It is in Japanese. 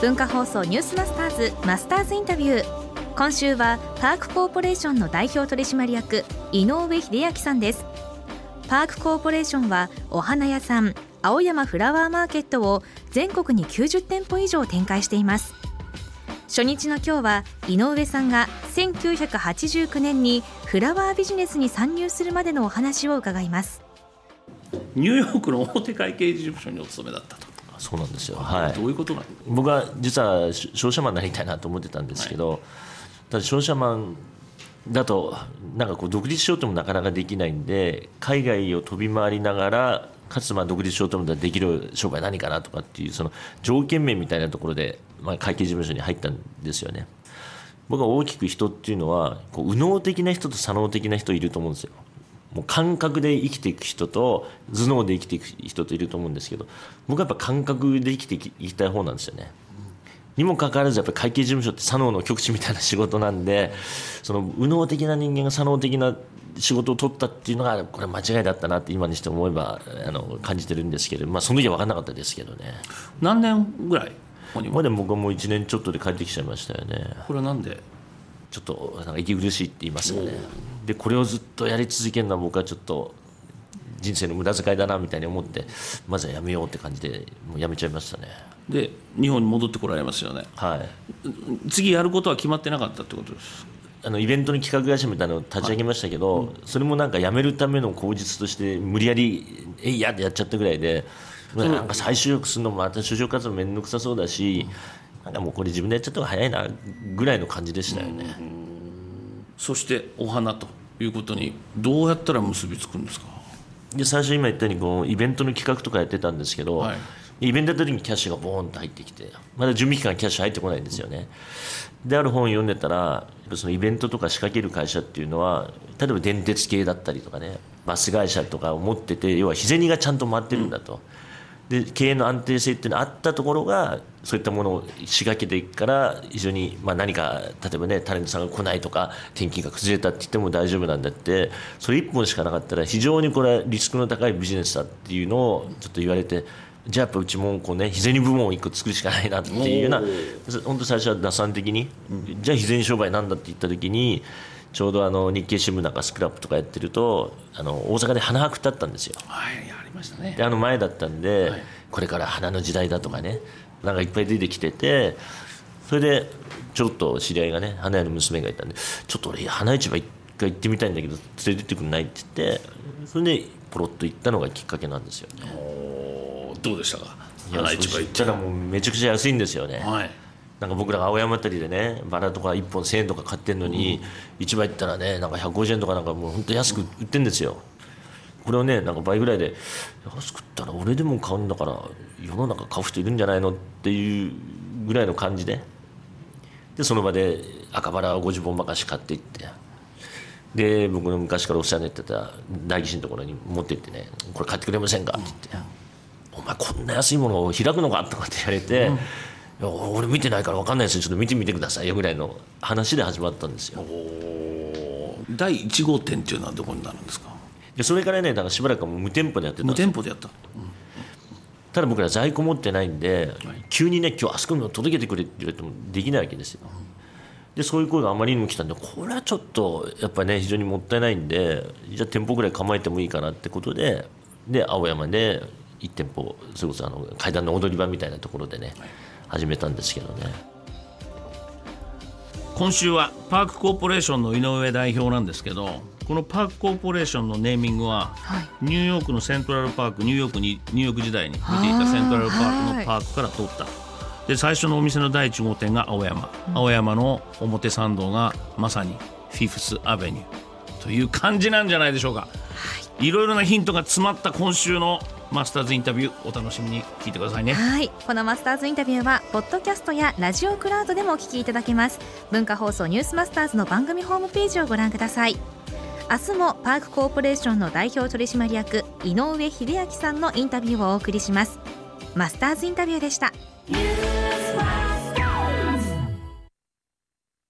文化放送ニュースマスターズマスターズインタビュー。今週はパークコーポレーションの代表取締役井上秀明さんです。パークコーポレーションはお花屋さん青山フラワーマーケットを全国に90店舗以上展開しています。初日の今日は井上さんが1989年にフラワービジネスに参入するまでのお話を伺います。ニューヨークの大手会計事務所にお勤めだったと。そうなんですよ、はい、どういうことなん僕は実は商社マンになりたいなと思ってたんですけど、はい、ただ商社マンだとなんかこう独立しようともなかなかできないんで海外を飛び回りながらかつまあ独立しようと思ったらできる商売何かなとかっていうその条件面みたいなところで、まあ、会計事務所に入ったんですよね。僕は大きく人っていうのはこう右脳的な人と左脳的な人いると思うんですよもう感覚で生きていく人と頭脳で生きていく人といると思うんですけど僕はやっぱ感覚で生きていきたい方なんですよね。にもかかわらずやっぱり会計事務所って左脳の極致みたいな仕事なんでその右脳的な人間が左脳的な仕事を取ったっていうのがこれ間違いだったなって今にして思えばあの感じてるんですけど、まあ、その時は分からなかったですけどね。何年ぐらい？まあでも僕はもう1年ちょっとで帰ってきちゃいましたよね。これはなんで？ちょっとなんか息苦しいって言いますかね。でこれをずっとやり続けるのは僕はちょっと人生の無駄遣いだなみたいに思ってまずはやめようって感じでもうやめちゃいましたね。で日本に戻ってこられますよね。はい。次やることは決まってなかったってことですあのイベントの企画会社みたいなのを立ち上げましたけど、はいうん、それもなんか辞めるための口実として無理やりえいやってやっちゃったぐらいでなんか再就職するのもまた就職活動面倒くさそうだし、なんかもうこれ自分でやっちゃった方が早いなぐらいの感じでしたよね、そしてお花ということにどうやったら結びつくんですか？で最初今言ったようにこうイベントの企画とかやってたんですけど、はい。イベントやった時にキャッシュがボーンと入ってきてまだ準備期間キャッシュ入ってこないんですよね。である本を読んでたらそのイベントとか仕掛ける会社っていうのは例えば電鉄系だったりとかねバス会社とかを持ってて要は日銭がちゃんと回ってるんだと、で経営の安定性っていうのがあったところがそういったものを仕掛けていくから非常に、まあ、何か例えばねタレントさんが来ないとか転勤が崩れたって言っても大丈夫なんだってそれ1本しかなかったら非常にこれはリスクの高いビジネスだっていうのをちょっと言われて。じゃあやっぱうちもこうね日銭部門を1個作るしかないなっていうような本当最初は打算的に、じゃあ日銭商売なんだって言った時にちょうどあの日経新聞なんかスクラップとかやってるとあの大阪で花博ってあったんですよ。はいましたね。であの前だったんで、はい、これから花の時代だとかねなんかいっぱい出てきててそれでちょっと知り合いがね花屋の娘がいたんでちょっと俺花市場一回行ってみたいんだけど連れてってくんないって言ってそれでポロッと行ったのがきっかけなんですよ。ね。どうでしたか？花市場行ったらもうめちゃくちゃ安いんですよね、はい、なんか僕らが青山あたりでねバラとか1本1000円とか買ってんのに、うん、市場行ったらねなんか150円とかなんかもう本当安く売ってんですよこれをねなんか倍ぐらいで安くったら俺でも買うんだから世の中買う人いるんじゃないの？っていうぐらいの感じで。でその場で赤バラを50本ばかし買っていって。で僕の昔からお世話になってた代議士のところに持って行ってね「これ買ってくれませんか?」って言って。お前こんな安いものを開くのか?」とかって言われて、うん、俺見てないから分かんないですよ。ちょっと見てみてくださいよ」ぐらいの話で始まったんですよ。第1号店っていうのはどこになるんですか？でそれからねだからしばらくもう無店舗でやってた無店舗でやった、うん、ただ僕ら在庫持ってないんで、はい、急にね今日あそこに届けてくれって言われてもできないわけですよ、でそういう声があまりにも来たんでこれはちょっとやっぱね非常にもったいないんでじゃあ店舗ぐらい構えてもいいかなってことでで青山で1店舗それこそあの階段の踊り場みたいなところでね、始めたんですけどね今週はパークコーポレーションの井上代表なんですけどこのパークコーポレーションのネーミングは、はい、ニューヨークのセントラルパークニューヨークにニューヨーク時代に見ていたセントラルパークのパークから取った。で最初のお店の第1号店が青山、うん、青山の表参道がまさにフィフスアベニュー。という感じなんじゃないでしょうか、はい、いろいろなヒントが詰まった今週のマスターズインタビューお楽しみに聞いてくださいね。はい。このマスターズインタビューはポッドキャストやラジオクラウドでもお聞きいただけます。文化放送ニュースマスターズの番組ホームページをご覧ください。明日もパークコーポレーションの代表取締役井上秀明さんのインタビューをお送りします。マスターズインタビューでした。